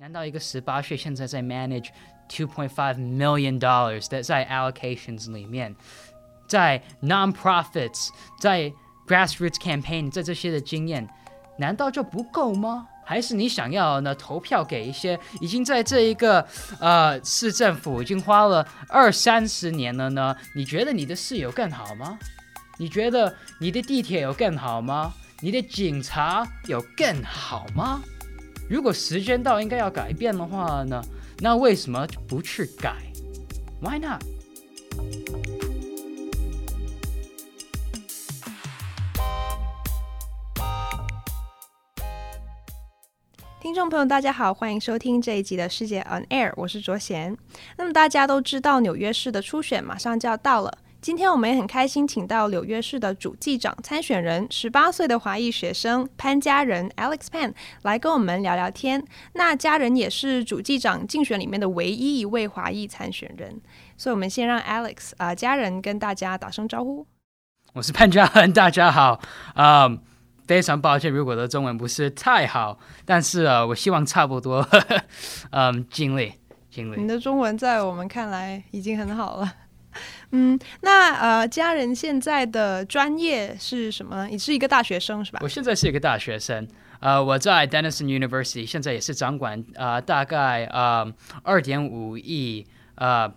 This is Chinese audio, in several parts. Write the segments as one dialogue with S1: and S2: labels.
S1: 难道一个十八岁现在在 manage two point five million dollars 的在 allocations 里面，在 non-profits，在 grassroots campaign，在这些的经验，难道就不够吗？还是你想要呢？投票给一些已经在这一个呃市政府已经花了二三十年了呢？你觉得你的室友更好吗？你觉得你的地铁有更好吗？你的警察有更好吗？如果时间到应该要改变的话呢？那为什么不去改？Why not？
S2: 听众朋友，大家好，欢迎收听这一集的世界 On Air，我是卓贤。那么大家都知道纽约市的初选马上就要到了。今天我们也很开心，请到纽约市的主计长参选人，十八岁的华裔学生潘家人 Alex Pan 来跟我们聊聊天。那家人也是主计长竞选里面的唯一一位华裔参选人，所以我们先让 Alex 啊、呃、嘉仁跟大家打声招呼。
S1: 我是潘家人，大家好。嗯、um，非常抱歉，如果我的中文不是太好，但是呃，我希望差不多。嗯，尽力尽力。
S2: 你的中文在我们看来已经很好了。嗯，那呃，家人现在的专业是什么呢？你是一个大学生是吧？
S1: 我现在是一个大学生，呃，我在 Denison University，现在也是掌管呃大概呃二点五亿呃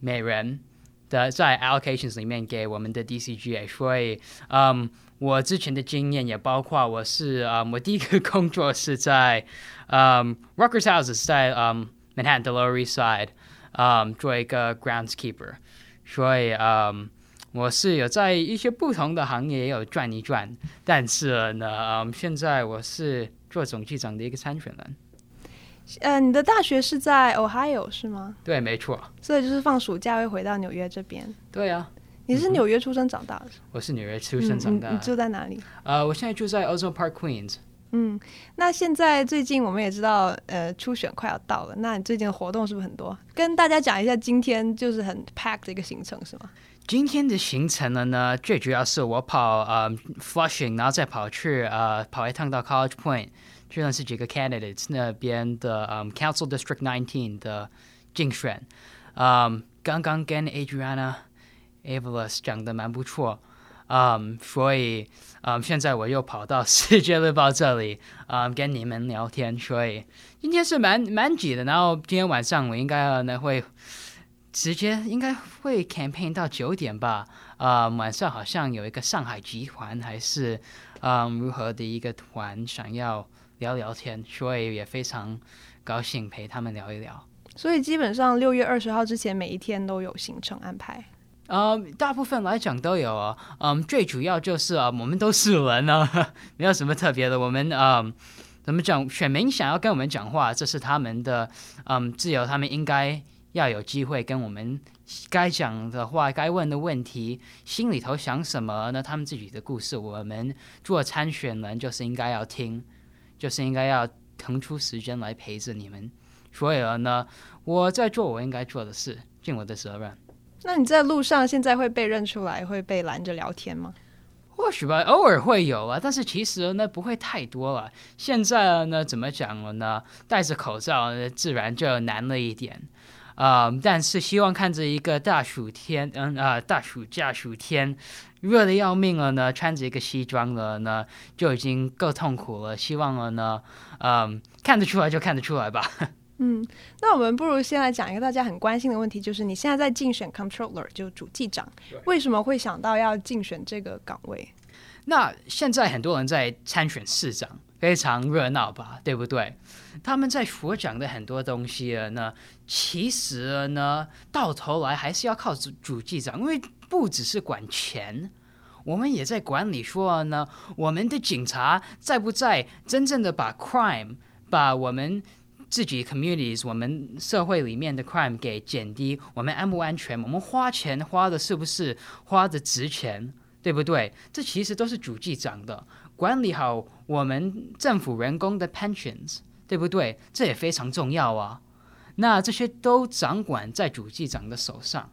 S1: 美元的在 allocations 里面给我们的 DCGA，所以嗯，我之前的经验也包括我是呃我第一个工作是在嗯 Ruckers House 在嗯 Manhattan 的 Lower East Side，嗯做一个 groundskeeper。所以，嗯，我是有在一些不同的行业也有转一转，但是呢，嗯，现在我是做总计长的一个参选人。
S2: 呃，你的大学是在 Ohio 是吗？
S1: 对，没错。
S2: 所以就是放暑假会回到纽约这边。
S1: 对啊。
S2: 你是纽约出生长大的？
S1: 我是纽约出生长大的。
S2: 嗯，你住在哪里？
S1: 呃，我现在住在 Ozone Park Queens。
S2: 嗯，那现在最近我们也知道，呃，初选快要到了。那你最近的活动是不是很多？跟大家讲一下，今天就是很 packed 的一个行程，是吗？
S1: 今天的行程呢，呢最主要是我跑呃 Flushing，然后再跑去呃跑一趟到 College Point，去认识几个 candidates 那边的嗯、Council District Nineteen 的竞选。嗯，刚刚跟 Adriana Avalos 讲的蛮不错。嗯，所以嗯，现在我又跑到 《世界日报》这里，嗯，跟你们聊天，所以今天是蛮蛮挤的。然后今天晚上我应该呢会直接应该会 campaign 到九点吧。啊、嗯，晚上好像有一个上海集团还是嗯如何的一个团想要聊聊天，所以也非常高兴陪他们聊一聊。
S2: 所以基本上六月二十号之前每一天都有行程安排。
S1: 呃，大部分来讲都有啊。嗯，最主要就是啊，我们都是人呢，没有什么特别的。我们嗯，怎么讲？选民想要跟我们讲话，这是他们的嗯自由，他们应该要有机会跟我们该讲的话、该问的问题，心里头想什么呢？他们自己的故事，我们做参选人就是应该要听，就是应该要腾出时间来陪着你们。所以呢，我在做我应该做的事，尽我的责任。
S2: 那你在路上现在会被认出来，会被拦着聊天吗？
S1: 或许吧，偶尔会有啊，但是其实呢不会太多了。现在呢怎么讲了呢？戴着口罩自然就难了一点啊、但是希望看着一个大暑天，嗯啊、大暑假暑天热的要命了呢，穿着一个西装了呢就已经够痛苦了。希望了呢，嗯、看得出来就看得出来吧。
S2: 嗯，那我们不如先来讲一个大家很关心的问题，就是你现在在竞选 Comptroller，就主计长，为什么会想到要竞选这个岗位？
S1: 那现在很多人在参选市长，非常热闹吧，对不对？他们在所讲的很多东西呢，其实呢，到头来还是要靠主主计长，因为不只是管钱，我们也在管理说呢，我们的警察在不在真正的把 crime，把我们。自己 communities，我们社会里面的 crime 给减低，我们安不安全？我们花钱花的是不是花的值钱，对不对？这其实都是主计长的，管理好我们政府员工的 pensions，对不对？这也非常重要啊。那这些都掌管在主计长的手上，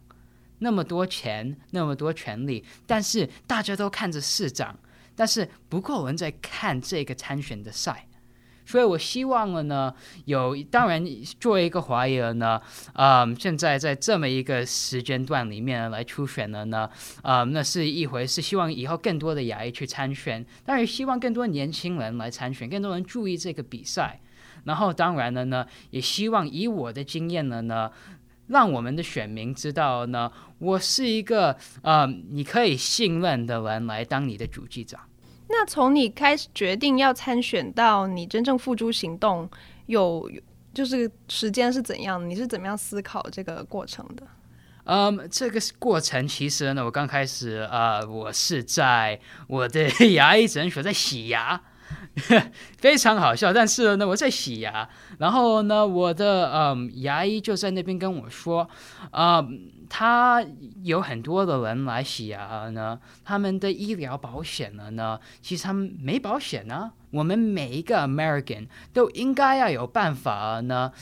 S1: 那么多钱，那么多权力，但是大家都看着市长，但是不够人在看这个参选的赛。所以我希望了呢，有当然作为一个华裔呢，嗯，现在在这么一个时间段里面来初选了呢，嗯，那是一回事。希望以后更多的亚裔去参选，当然希望更多年轻人来参选，更多人注意这个比赛。然后当然了呢，也希望以我的经验了呢，让我们的选民知道呢，我是一个嗯，你可以信任的人来当你的主计长。
S2: 那从你开始决定要参选到你真正付诸行动，有就是时间是怎样？你是怎么样思考这个过程的？
S1: 嗯，这个过程其实呢，我刚开始啊、呃，我是在我的 牙医诊所在洗牙。非常好笑，但是呢，我在洗牙，然后呢，我的嗯牙医就在那边跟我说，啊、他有很多的人来洗牙呢，他们的医疗保险了呢，其实他们没保险呢。我们每一个 American 都应该要有办法呢，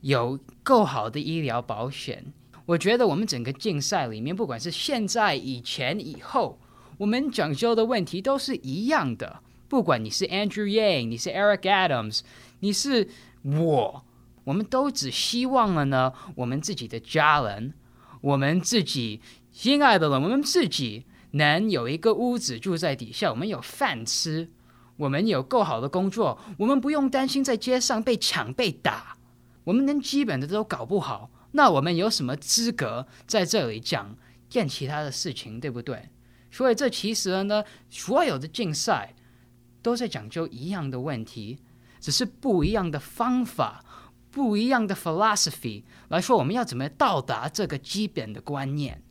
S1: 有够好的医疗保险。我觉得我们整个竞赛里面，不管是现在、以前、以后，我们讲究的问题都是一样的。不管你是 Andrew Yang，你是 Eric Adams，你是我，我们都只希望了呢，我们自己的家人，我们自己心爱的人，我们自己能有一个屋子住在底下，我们有饭吃，我们有够好的工作，我们不用担心在街上被抢被打，我们连基本的都搞不好，那我们有什么资格在这里讲干其他的事情，对不对？所以这其实呢，所有的竞赛。都在讲究一样的问题，只是不一样的方法，不一样的 philosophy 来说，我们要怎么到达这个基本的观念？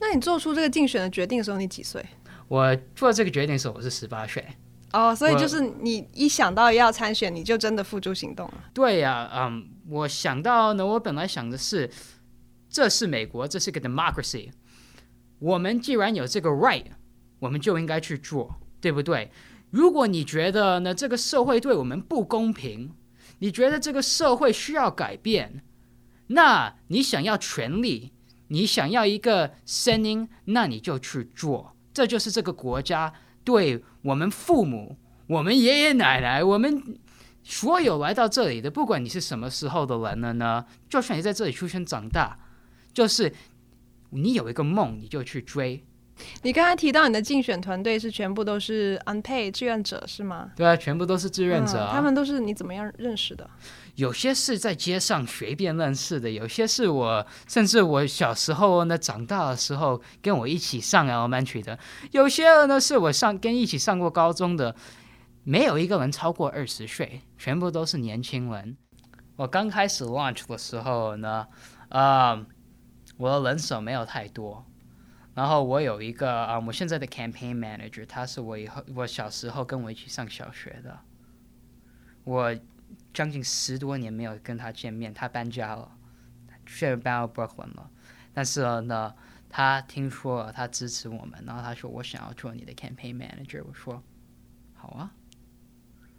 S2: 那你做出这个竞选的决定的时候，你几岁？
S1: 我做这个决定的时候，我是十八岁。
S2: 哦，所以就是你一想到要参选，你就真的付诸行动了。
S1: 对呀，嗯，我想到呢，我本来想的是，这是美国，这是个 democracy，我们既然有这个 right，我们就应该去做，对不对？如果你觉得呢，这个社会对我们不公平，你觉得这个社会需要改变，那你想要权利，你想要一个声音，那你就去做。这就是这个国家对我们父母、我们爷爷奶奶、我们所有来到这里的，不管你是什么时候的人了呢，就算你在这里出生长大，就是你有一个梦，你就去追。
S2: 你刚才提到你的竞选团队是全部都是 unpaid 志愿者是吗？
S1: 对啊，全部都是志愿者啊。
S2: 嗯，他们都是你怎么样认识的？
S1: 有些是在街上随便认识的，有些是我甚至我小时候呢，长大的时候跟我一起上 elementary 的，有些人呢是我上跟一起上过高中的，没有一个人超过二十岁，全部都是年轻人。我刚开始 launch 的时候呢，啊、呃，我的人手没有太多。然后我有一个啊，我现在的 campaign manager，他是我以后我小时候跟我一起上小学的，我将近十多年没有跟他见面，他搬家了，现在搬到 Brooklyn 了。但是呢，他听说了，他支持我们，然后他说我想要做你的 campaign manager，我说好啊，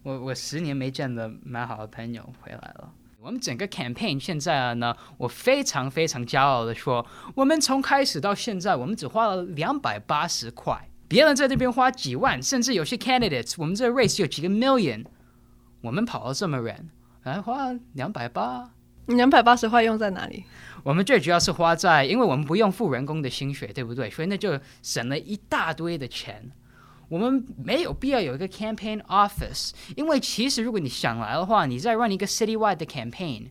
S1: 我我十年没见的蛮好的朋友回来了。我们整个 campaign 现在呢，我非常非常骄傲的说，我们从开始到现在，我们只花了两百八十块，别人在这边花几万，甚至有些 candidates，我们这个 race 有几个 million，我们跑了这么远，来花两百八，
S2: 两百八十块用在哪里？
S1: 我们最主要是花在，因为我们不用付人工的薪水，对不对？所以那就省了一大堆的钱。我们没有必要有一个 campaign office，因为其实如果你想来的话，你再 run 一个 citywide 的 campaign，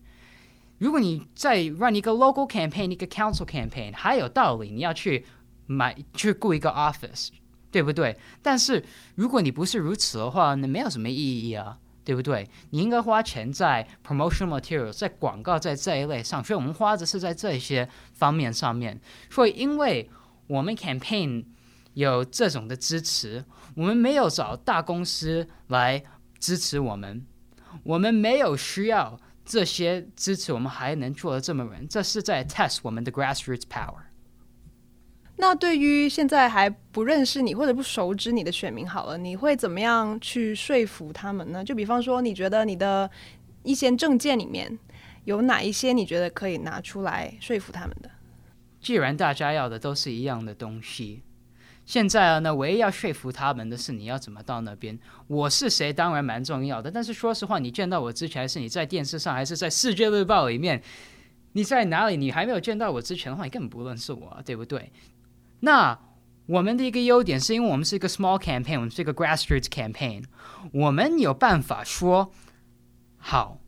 S1: 如果你再 run 一个 local campaign，一个 council campaign，还有道理，你要去买去雇一个 office，对不对？但是如果你不是如此的话，那没有什么意义啊，对不对？你应该花钱在 promotional materials，在广告，在这一类上，所以我们花的是在这些方面上面。所以因为我们 campaign。有这种的支持，我们没有找大公司来支持我们，我们没有需要这些支持，我们还能做得这么稳，这是在 test 我们的 grassroots power。
S2: 那对于现在还不认识你或者不熟知你的选民，好了，你会怎么样去说服他们呢？就比方说，你觉得你的一些政见里面有哪一些你觉得可以拿出来说服他们的？
S1: 既然大家要的都是一样的东西。现在呢，唯一要说服他们的是你要怎么到那边。我是谁当然蛮重要的，但是说实话，你见到我之前，还是你在电视上，还是在《世界日报》里面，你在哪里？你还没有见到我之前的话，你根本不认识我，对不对？那我们的一个优点是因为我们是一个 small campaign，我们是一个 grassroots campaign，我们有办法说好，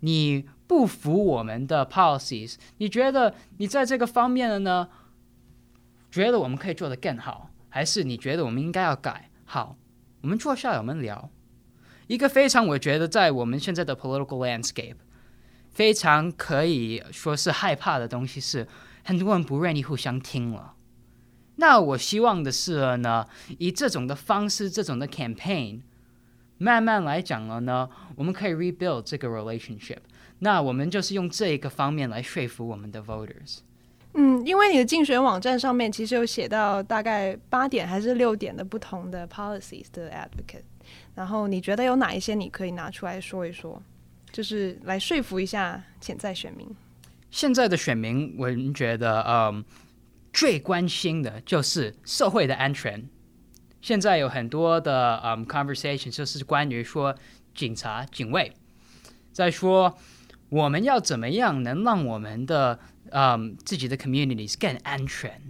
S1: 你不服我们的 policies，你觉得你在这个方面的呢？觉得我们可以做得更好。还是你觉得我们应该要改？好，我们坐下来，我们聊一个非常，我觉得在我们现在的 political landscape 非常可以说是害怕的东西是，很多人不愿意互相听了。那我希望的是呢，以这种的方式，这种的 campaign，慢慢来讲了呢，我们可以 rebuild 这个 relationship。那我们就是用这一个方面来说服我们的 voters。
S2: 嗯，因为你的竞选网站上面其实有写到大概八点还是六点的不同的 policies 的 advocate，然后你觉得有哪一些你可以拿出来说一说，就是来说服一下潜在选民。
S1: 现在的选民，我觉得，嗯，最关心的就是社会的安全。现在有很多的嗯 conversation 就是关于说警察、警卫，在说我们要怎么样能让我们的嗯，自己的 communities 更安全。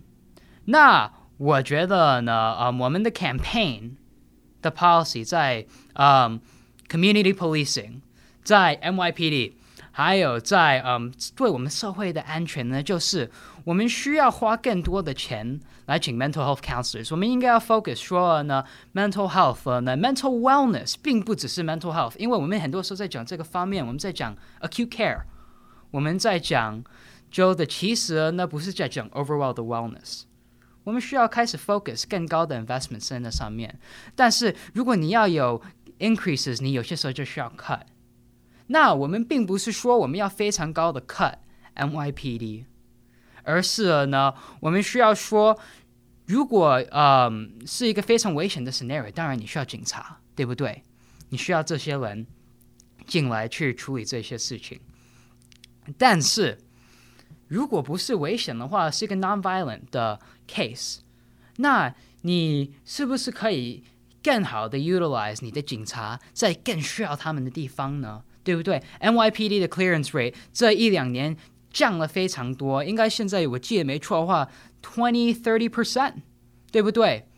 S1: 那我觉得呢，嗯，我们的 campaign 的 policy 在嗯 community policing，在 NYPD，还有在嗯对我们社会的安全呢，就是我们需要花更多的钱来请 mental health counselors。我们应该要 focus 说呢，mental health 呢，mental wellness 并不只是 mental health，因为我们很多时候在讲这个方面，我们在讲 acute care，我们在讲。就的，其实那不是在讲 overall 的 wellness，我们需要开始 focus 更高的 investment 在那上面。但是如果你要有 increases，你有些时候就需要 cut。那我们并不是说我们要非常高的 cut NYPD，而是呢，我们需要说，如果嗯是一个非常危险的 scenario，当然你需要警察，对不对？你需要这些人进来去处理这些事情，但是。如果不是危险的话，是一个 non-violent 的 case，那你是不是可以更好的 utilize 你的警察在更需要他们的地方呢？对不对？NYPD 的 clearance rate 这一两年降了非常多，应该现在我记得没错的话，twenty thirty percent，对不对？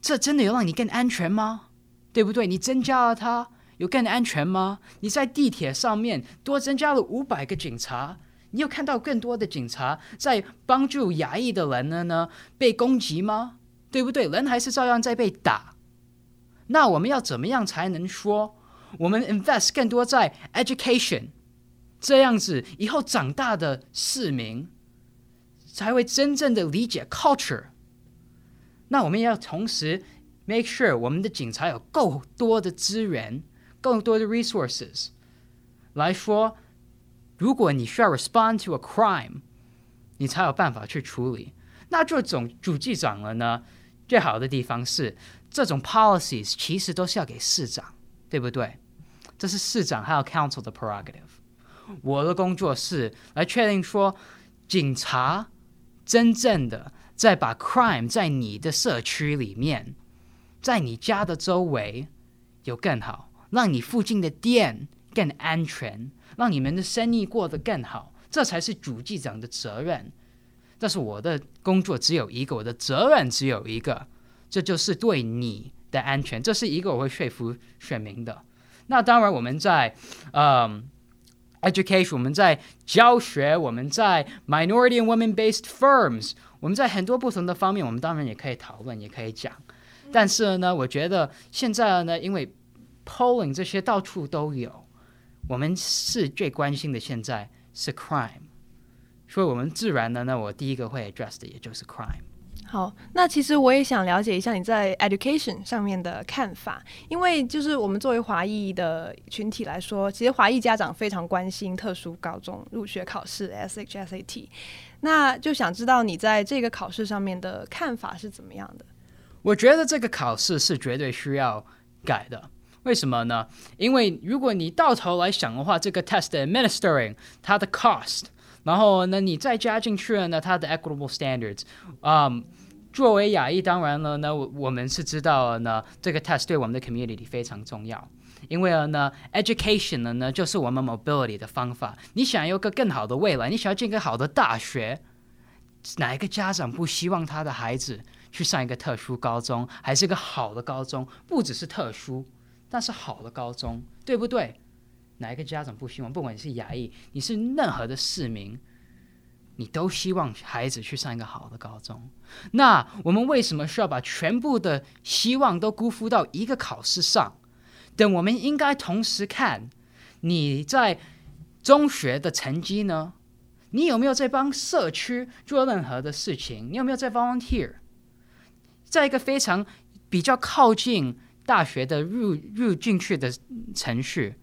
S1: 这真的有让你更安全吗？对不对？你增加了它，有更安全吗？你在地铁上面多增加了五百个警察。你有看到更多的警察在帮助亚裔的人呢？呢被攻击吗？对不对？人还是照样在被打。那我们要怎么样才能说我们 invest 更多在 education，这样子以后长大的市民才会真正的理解 culture。那我们要同时 make sure 我们的警察有够多的资源、更多的 resources 来说。如果你需要 respond to a crime，你才有办法去处理。那这种主计长了呢？最好的地方是，这种 policies 其实都是要给市长，对不对？这是市长还有 council 的 prerogative。我的工作是来确定说，警察真正的在把 crime 在你的社区里面，在你家的周围有更好，让你附近的店更安全。让你们的生意过得更好，这才是主计长的责任。但是我的工作只有一个，我的责任只有一个，这就是对你的安全。这是一个我会说服选民的。那当然，我们在嗯、，education，我们在教学，我们在 minority and women-based firms，我们在很多不同的方面，我们当然也可以讨论，也可以讲。但是呢，我觉得现在呢，因为 polling 这些到处都有。我们是最关心的，现在是 crime，所以我们自然的呢，我第一个会 address 的也就是 crime。
S2: 好，那其实我也想了解一下你在 education 上面的看法，因为就是我们作为华裔的群体来说，其实华裔家长非常关心特殊高中入学考试 SHSAT，那就想知道你在这个考试上面的看法是怎么样的？
S1: 我觉得这个考试是绝对需要改的。为什么呢？因为如果你到头来想的话，这个 test administering 它的 cost，然后呢，你再加进去了呢，它的 equitable standards，嗯，作为亚裔，当然了呢，我我们是知道呢，这个 test 对我们的 community 非常重要，因为呢，education 呢呢就是我们 mobility 的方法。你想要个更好的未来，你想要进个好的大学，哪一个家长不希望他的孩子去上一个特殊高中，还是一个好的高中？不只是特殊，那是好的高中，对不对？哪一个家长不希望？不管你是牙医，你是任何的市民。你都希望孩子去上一个好的高中，那我们为什么需要把全部的希望都辜负到一个考试上？等我们应该同时看你在中学的成绩呢？你有没有在帮社区做任何的事情？你有没有在 volunteer？在一个非常比较靠近大学的入入进去的程序，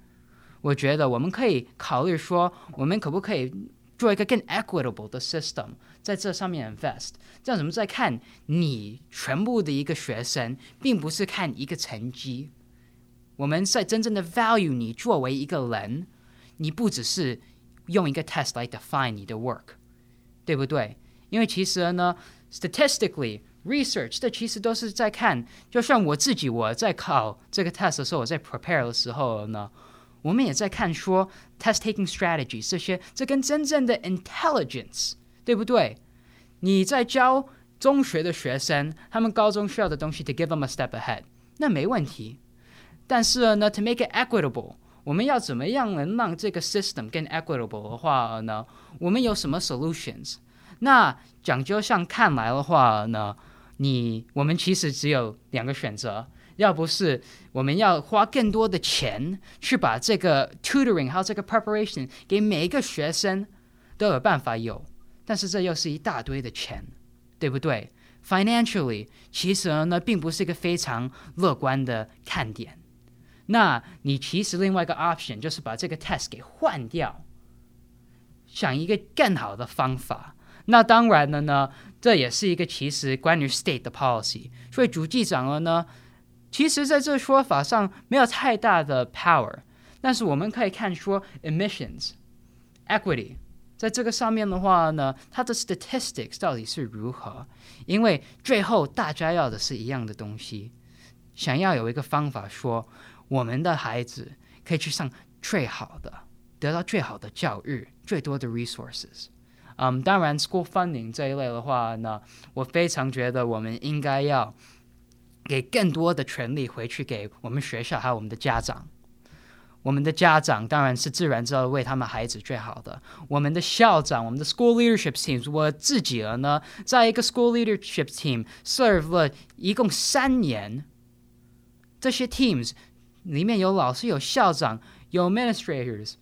S1: 我觉得我们可以考虑说，我们可不可以？做一个更 equitable 的 system，在这上面 invest，这样我们在看你全部的一个学生，并不是看一个成绩，我们在真正的 value 你作为一个人，你不只是用一个 test 来 define 你的 work，对不对？因为其实呢，statistically research 这其实都是在看，就像我自己我在考这个 test 的时候，我在 prepare 的时候呢。我们也在看说 test taking strategies 这些，这跟真正的 intelligence 对不对？你在教中学的学生，他们高中需要的东西，to give them a step ahead，那没问题。但是呢，to make it equitable，我们要怎么样能让这个 system 更 equitable 的话呢？我们有什么 solutions？那讲究上看来的话呢，你我们其实只有两个选择。要不是我们要花更多的钱去把这个 tutoring 还有这个 preparation 给每一个学生都有办法有，但是这又是一大堆的钱，对不对？Financially，其实呢并不是一个非常乐观的看点。那你其实另外一个 option 就是把这个 test 给换掉，想一个更好的方法。那当然了呢，这也是一个其实关于 state 的 policy。所以主计长了呢。其实，在这说法上没有太大的 power，但是我们可以看说 emissions equity，在这个上面的话呢，它的 statistics 到底是如何？因为最后大家要的是一样的东西，想要有一个方法说，我们的孩子可以去上最好的，得到最好的教育，最多的 resources。嗯，当然 school funding 这一类的话呢，我非常觉得我们应该要。给更多的权利回去给我们学校，还有我们的家长。我们的家长当然是自然知道为他们孩子最好的。我们的校长，我们的 school leadership teams，我自己了呢，在一个 school leadership team serve 了一共三年。这些 teams 里面有老师，有校长，有 administrators，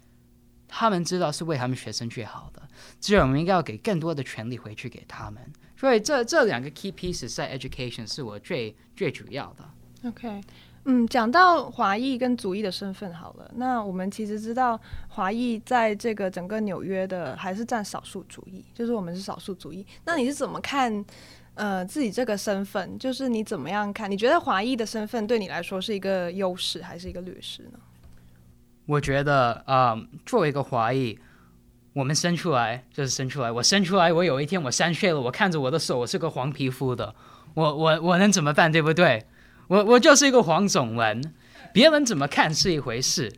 S1: 他们知道是为他们学生最好的。所以我们应该要给更多的权利回去给他们。所以这这两个 key pieces 在 education 是我最最主要的。
S2: OK，嗯，讲到华裔跟族裔的身份好了，那我们其实知道华裔在这个整个纽约的还是占少数族裔，就是我们是少数族裔。那你是怎么看呃自己这个身份？就是你怎么样看？你觉得华裔的身份对你来说是一个优势还是一个劣势呢？
S1: 我觉得啊、呃，作为一个华裔。我们生出来就是生出来，我生出来，我有一天我三岁了，我看着我的手，我是个黄皮肤的，我我我能怎么办，对不对？我我就是一个黄种人，别人怎么看是一回事，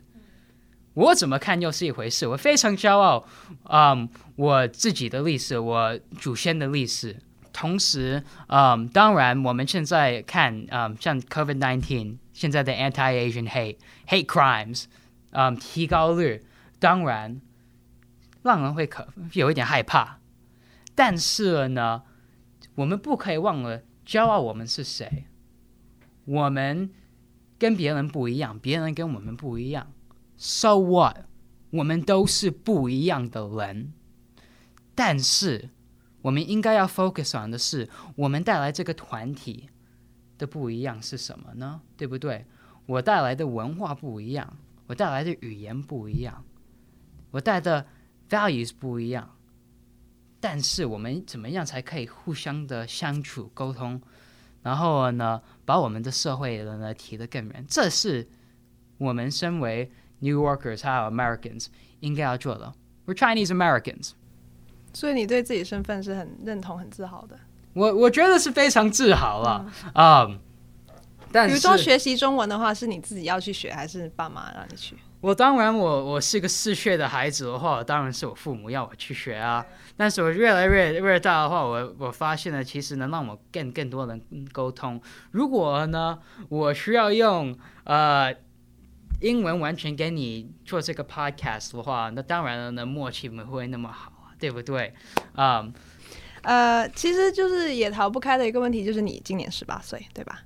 S1: 我怎么看又是一回事。我非常骄傲，嗯，我自己的历史，我祖先的历史。同时，嗯，当然我们现在看，嗯，像 COVID-19 现在的 anti-Asian hate hate crimes，嗯，提高率，当然。让人会可有一点害怕，但是呢，我们不可以忘了骄傲我们是谁。我们跟别人不一样，别人跟我们不一样。So what？我们都是不一样的人。但是我们应该要 focus on 的是，我们带来这个团体的不一样是什么呢？对不对？我带来的文化不一样，我带来的语言不一样，我带的。Values 不一样，但是我们怎么样才可以互相的相处沟通，然后呢，把我们的社会人呢提得更远？这是我们身为 New Yorkers 还有 Americans 应该要做的。We're Chinese Americans，
S2: 所以你对自己身份是很认同、很自豪的。
S1: 我我觉得是非常自豪了啊。嗯 um, 但是
S2: 比如说学习中文的话，是你自己要去学，还是爸妈让你去？
S1: 我当然我，我我是个嗜血的孩子的话，当然是我父母要我去学啊。但是我越来越越大的话，我我发现呢，其实能让我跟更多人沟通。如果呢，我需要用呃英文完全给你做这个 podcast 的话，那当然了，那默契不会那么好啊，对不对？啊、um,，
S2: 呃，其实就是也逃不开的一个问题，就是你今年十八岁，对吧？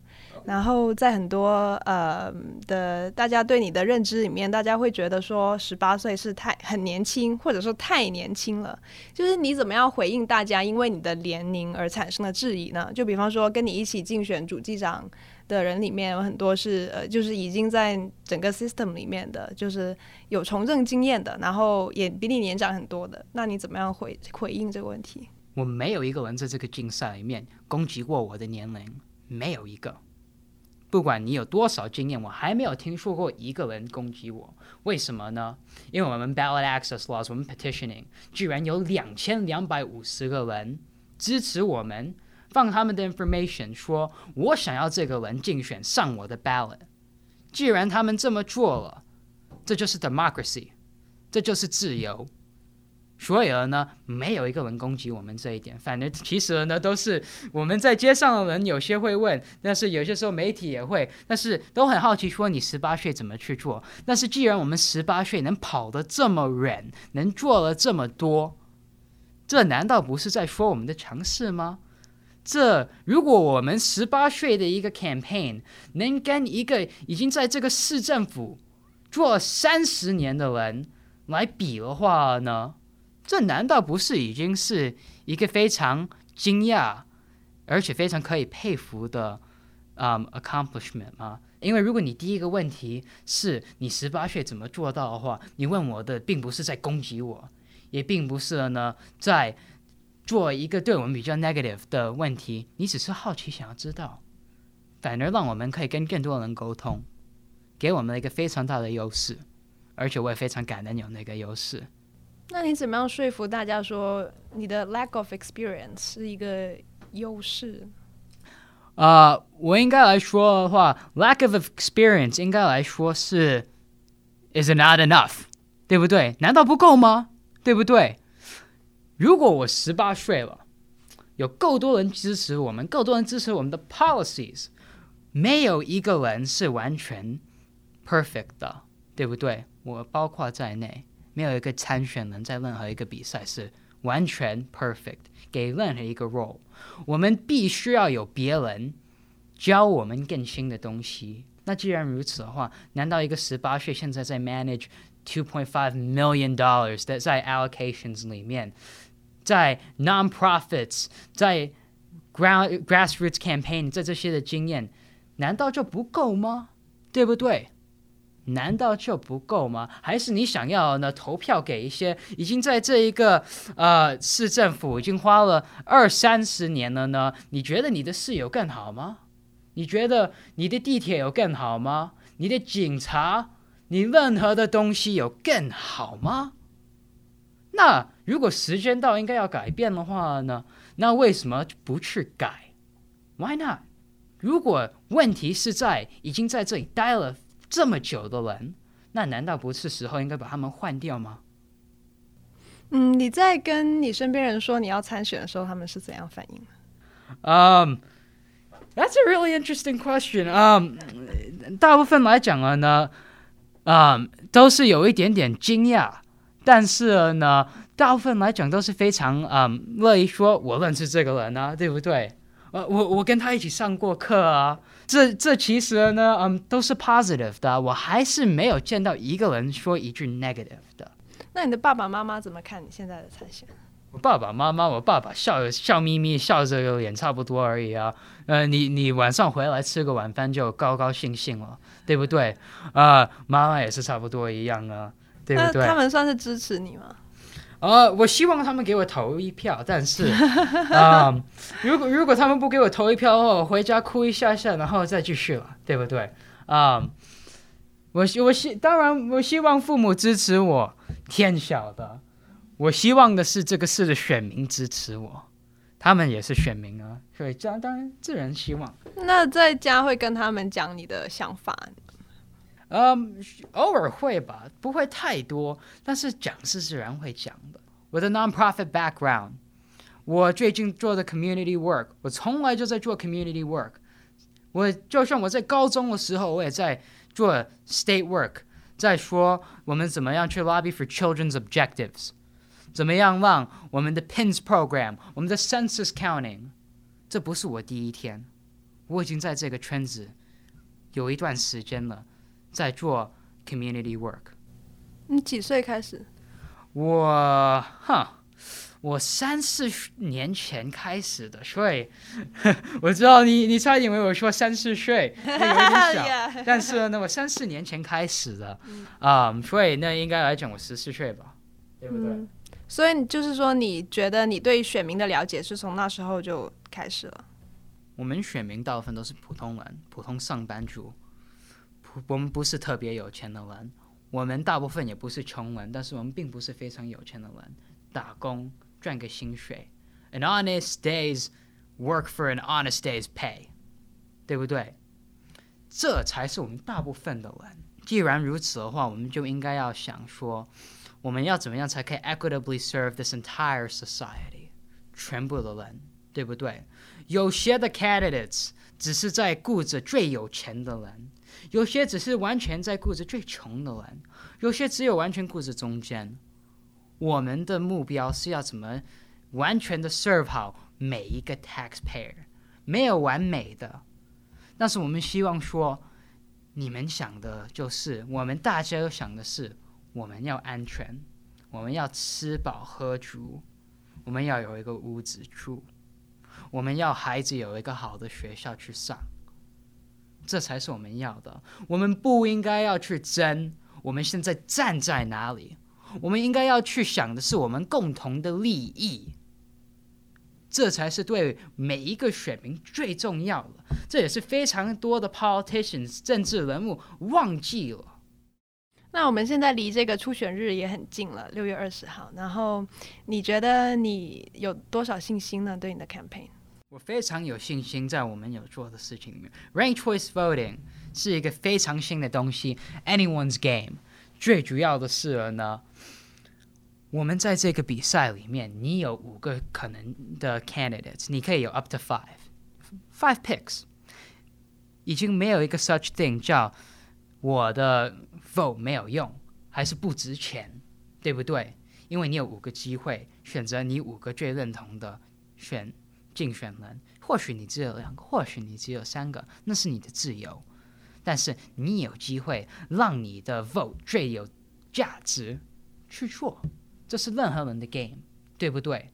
S2: 然后在很多呃的大家对你的认知里面，大家会觉得说十八岁是太很年轻，或者说太年轻了。就是你怎么样回应大家因为你的年龄而产生的质疑呢？就比方说跟你一起竞选主计长的人里面有很多是呃，就是已经在整个 system 里面的，就是有从政经验的，然后也比你年长很多的。那你怎么样回回应这个问题？
S1: 我没有一个人在这个竞赛里面攻击过我的年龄，没有一个。不管你有多少经验，我还没有听说过一个人攻击我。为什么呢？因为我们 ballot access laws，我们 petitioning，居然有两千两百五十个人支持我们，放他们的 information，说我想要这个人竞选上我的 ballot。既然他们这么做了，这就是 democracy，这就是自由。所以呢，没有一个人攻击我们这一点。反正其实呢，都是我们在街上的人，有些会问，但是有些时候媒体也会，但是都很好奇，说你十八岁怎么去做？但是既然我们十八岁能跑得这么远，能做了这么多，这难道不是在说我们的强势吗？这如果我们十八岁的一个 campaign 能跟一个已经在这个市政府做三十年的人来比的话呢？这难道不是已经是一个非常惊讶，而且非常可以佩服的嗯、accomplishment 吗？因为如果你第一个问题是你十八岁怎么做到的话，你问我的并不是在攻击我，也并不是呢在做一个对我们比较 negative 的问题，你只是好奇想要知道，反而让我们可以跟更多人沟通，给我们了一个非常大的优势，而且我也非常感恩有那个优势。
S2: 那你怎么样说服大家说你的 lack of experience 是一个优势？
S1: 啊、我应该来说的话，lack of experience 应该来说是 is not enough，对不对？难道不够吗？对不对？如果我十八岁了，有够多人支持我们，够多人支持我们的 policies，没有一个人是完全 perfect 的，对不对？我包括在内。没有一个参选人在任何一个比赛是完全 perfect，给任何一个 role，我们必须要有别人教我们更新的东西。那既然如此的话，难道一个十八岁现在在 manage two point five million dollars 的在 allocations 里面，在 nonprofits，在 ground grassroots campaign，在这些的经验，难道就不够吗？对不对？难道就不够吗？还是你想要呢？投票给一些已经在这一个呃市政府已经花了二三十年了呢？你觉得你的市有更好吗？你觉得你的地铁有更好吗？你的警察，你任何的东西有更好吗？那如果时间到应该要改变的话呢？那为什么不去改？Why not？如果问题是在已经在这里待了。这么久的人，那难道不是时候应该把他们换掉吗？
S2: 嗯，你在跟你身边人说你要参选的时候，他们是怎样反应？
S1: 嗯、um,，That's a really interesting question. 嗯、um,，大部分来讲了呢，嗯、um,，都是有一点点惊讶，但是呢，大部分来讲都是非常嗯乐意说，我认识这个人啊，对不对？呃，我我跟他一起上过课啊。这这其实呢，嗯，都是 positive 的。我还是没有见到一个人说一句 negative 的。
S2: 那你的爸爸妈妈怎么看你现在的参选？
S1: 我爸爸妈妈，我爸爸笑笑眯眯，笑着个脸差不多而已啊。呃，你你晚上回来吃个晚饭就高高兴兴了，对不对？啊、呃，妈妈也是差不多一样啊，对不对？
S2: 他们算是支持你吗？
S1: 呃，我希望他们给我投一票，但是，啊、呃，如果如果他们不给我投一票的话，我回家哭一下下，然后再继续了，对不对？啊、呃，我希我希当然我希望父母支持我，天晓得，我希望的是这个市的选民支持我，他们也是选民啊，所以这样当然自然希望。
S2: 那在家会跟他们讲你的想法？
S1: 嗯，偶尔会吧，不会太多，但是讲是自然会讲的。我的 non-profit background，我最近做的 community work，我从来就在做 community work。我就算我在高中的时候，我也在做 state work，在说我们怎么样去 lobby for children's objectives，怎么样让我们的 PINS program，我们的 census counting，这不是我第一天，我已经在这个圈子有一段时间了。 在做 community work。
S2: 你几岁开始？
S1: 我，哼，我三四年前开始的，所以我知道你，你差点以为我说三四岁，有点小 但是呢，我三四年前开始的，啊、嗯，um, 所以那应该来讲我十四岁吧，对不对？
S2: 嗯、所以就是说，你觉得你对选民的了解是从那时候就开始了？
S1: 我们选民大部分都是普通人，普通上班族。我们不是特别有钱的人，我们大部分也不是穷人，但是我们并不是非常有钱的人，打工赚个薪水，an honest day's work for an honest day's pay，对不对？这才是我们大部分的人。既然如此的话，我们就应该要想说，我们要怎么样才可以 equitably serve this entire society，全部的人，对不对？有些的 candidates 只是在顾着最有钱的人。有些只是完全在顾着最穷的人，有些只有完全顾着中间。我们的目标是要怎么完全的 serve 好每一个 taxpayer，没有完美的。但是我们希望说，你们想的就是，我们大家都想的是，我们要安全，我们要吃饱喝足，我们要有一个屋子住，我们要孩子有一个好的学校去上。这才是我们要的。我们不应该要去争我们现在站在哪里，我们应该要去想的是我们共同的利益。这才是对每一个选民最重要的。这也是非常多的 politicians 政治人物忘记了。
S2: 那我们现在离这个初选日也很近了，六月二十号。然后你觉得你有多少信心呢？对你的 campaign？
S1: 我非常有信心，在我们有做的事情里面，rank Choice Voting 是一个非常新的东西，Anyone's Game。最主要的是呢，我们在这个比赛里面，你有五个可能的 candidates，你可以有 up to five，five picks。已经没有一个 such thing 叫我的 vote 没有用，还是不值钱，对不对？因为你有五个机会选择你五个最认同的选。竞选人，或许你只有两个，或许你只有三个，那是你的自由。但是你有机会让你的 vote 最有价值去做，这是任何人的 game，对不对？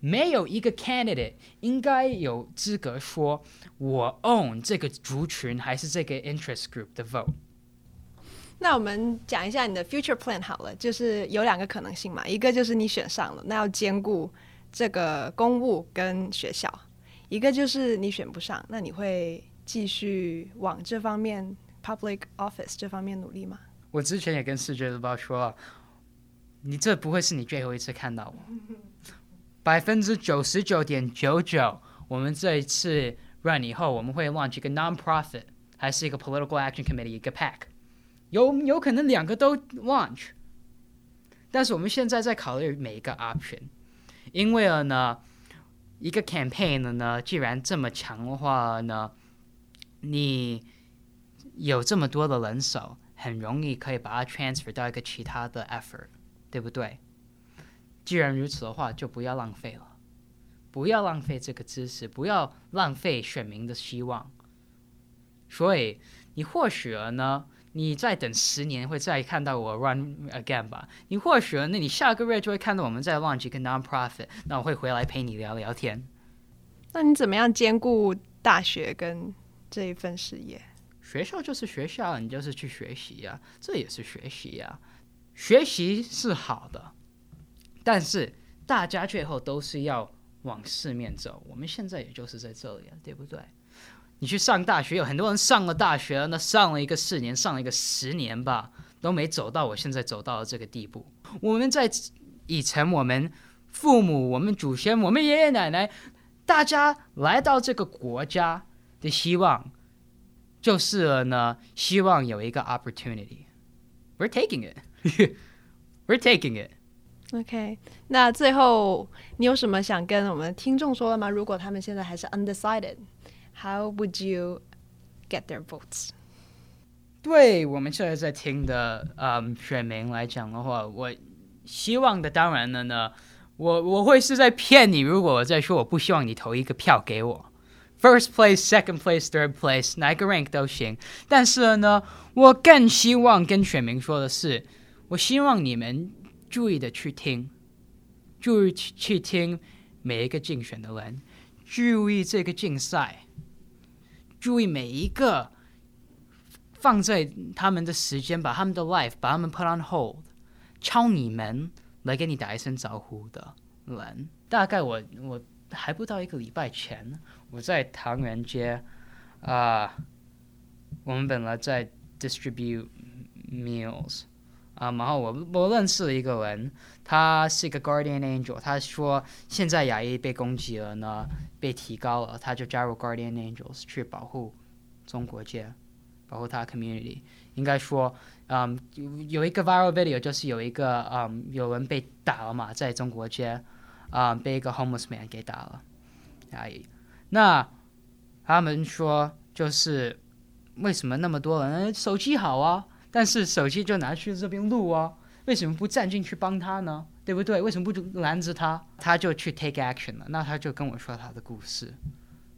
S1: 没有一个 candidate 应该有资格说我 own 这个族群还是这个 interest group 的 vote。
S2: 那我们讲一下你的 future plan 好了，就是有两个可能性嘛，一个就是你选上了，那要兼顾。这个公务跟学校，一个就是你选不上，那你会继续往这方面 public office 这方面努力吗？我之前也跟视觉日报说，你这不会是你最后一次看到我，百分之九十九点九九，我们这一次 run 以后，我们会 launch 一个 non-profit，还是一个 political action committee，一个 pack，有有可能两个都 launch，但是我们现在在考虑每一个 option。因为呢，一个 campaign 呢，既然这么强的话呢，你有这么多的人手，很容易可以把它 transfer 到一个其他的 effort，对不对？既然如此的话，就不要浪费了，不要浪费这个知识，不要浪费选民的希望。所以你或许呢。你再等十年会再看到我 run again 吧？你或许，那你下个月就会看到我们在 launch 一个 non-profit，那我会回来陪你聊聊天。那你怎么样兼顾大学跟这一份事业？学校就是学校，你就是去学习呀，这也是学习呀。学习是好的，但是大家最后都是要往四面走。我们现在也就是在这里啊，对不对？你去上大学，有很多人上了大学，那上了一个四年，上了一个十年吧，都没走到我现在走到了这个地步。我们在以前我们
S1: 父母、我们祖先、我们爷爷奶奶，大家来到这个国家的希望，就是了呢，希望有一个 opportunity。We're taking it. We're taking it.
S2: OK，那最后你有什么想跟我们听众说的吗？如果他们现在还是 undecided How would you get their votes？
S1: 对我们现在在听的嗯选民来讲的话，我希望的当然了呢，我我会是在骗你。如果我在说我不希望你投一个票给我，first place、second place、third place，哪一个 rank 都行。但是呢，我更希望跟选民说的是，我希望你们注意的去听，注意去去听每一个竞选的人，注意这个竞赛，注意每一个。放在他们的时间，把他们的 life，把他们 put on hold，敲你门来跟你打一声招呼的人，大概我我还不到一个礼拜前，我在唐人街啊、我们本来在 distribute meals 啊、然后我我认识了一个人，他是一个 guardian angel，他说现在亚裔被攻击了呢，被提高了，他就加入 guardian angels 去保护中国街。保护他的 community，应该说，嗯，有一个 viral video，就是有一个嗯，有人被打了嘛，在中国街，啊、嗯，被一个 homeless man 给打了，哎，那他们说就是为什么那么多人手机好啊，但是手机就拿去这边录啊，为什么不站进去帮他呢？对不对？为什么不拦着他？他就去 take action 了，那他就跟我说他的故事，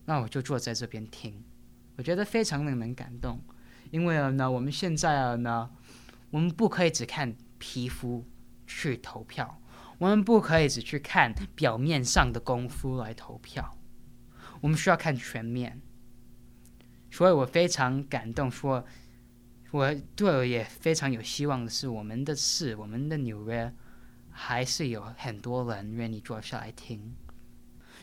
S1: 那我就坐在这边听，我觉得非常令人感动。因为呢，我们现在呢，我们不可以只看皮肤去投票，我们不可以只去看表面上的功夫来投票，我们需要看全面。所以我非常感动，说我对我也非常有希望的是，我们的市，我们的纽约，还是有很多人愿意坐下来听。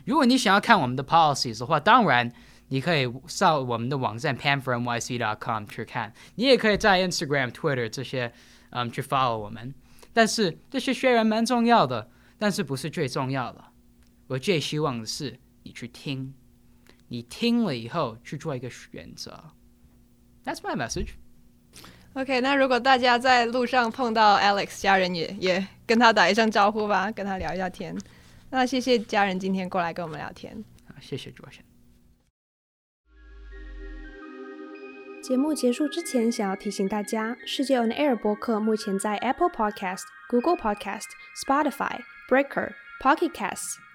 S1: 如果你想要看我们的 policies 的话，当然。你可以上我们的网站 pamfornyc.com 去看，你也可以在 Instagram、Twitter 这些，嗯，去 follow 我们。但是这些虽然蛮重要的，但是不是最重要的。我最希望的是你去听，你听了以后去做一个选择。That's my message.
S2: OK，那如果大家在路上碰到 Alex 家人也，也也跟他打一声招呼吧，跟他聊一下天。那谢谢家人今天过来跟我们聊天。
S1: 谢谢主持人。
S2: 节目结束之前，想要提醒大家，世界 On Air 播客目前在 Apple Podcast、Google Podcast、Spotify、Breaker、Pocket Casts、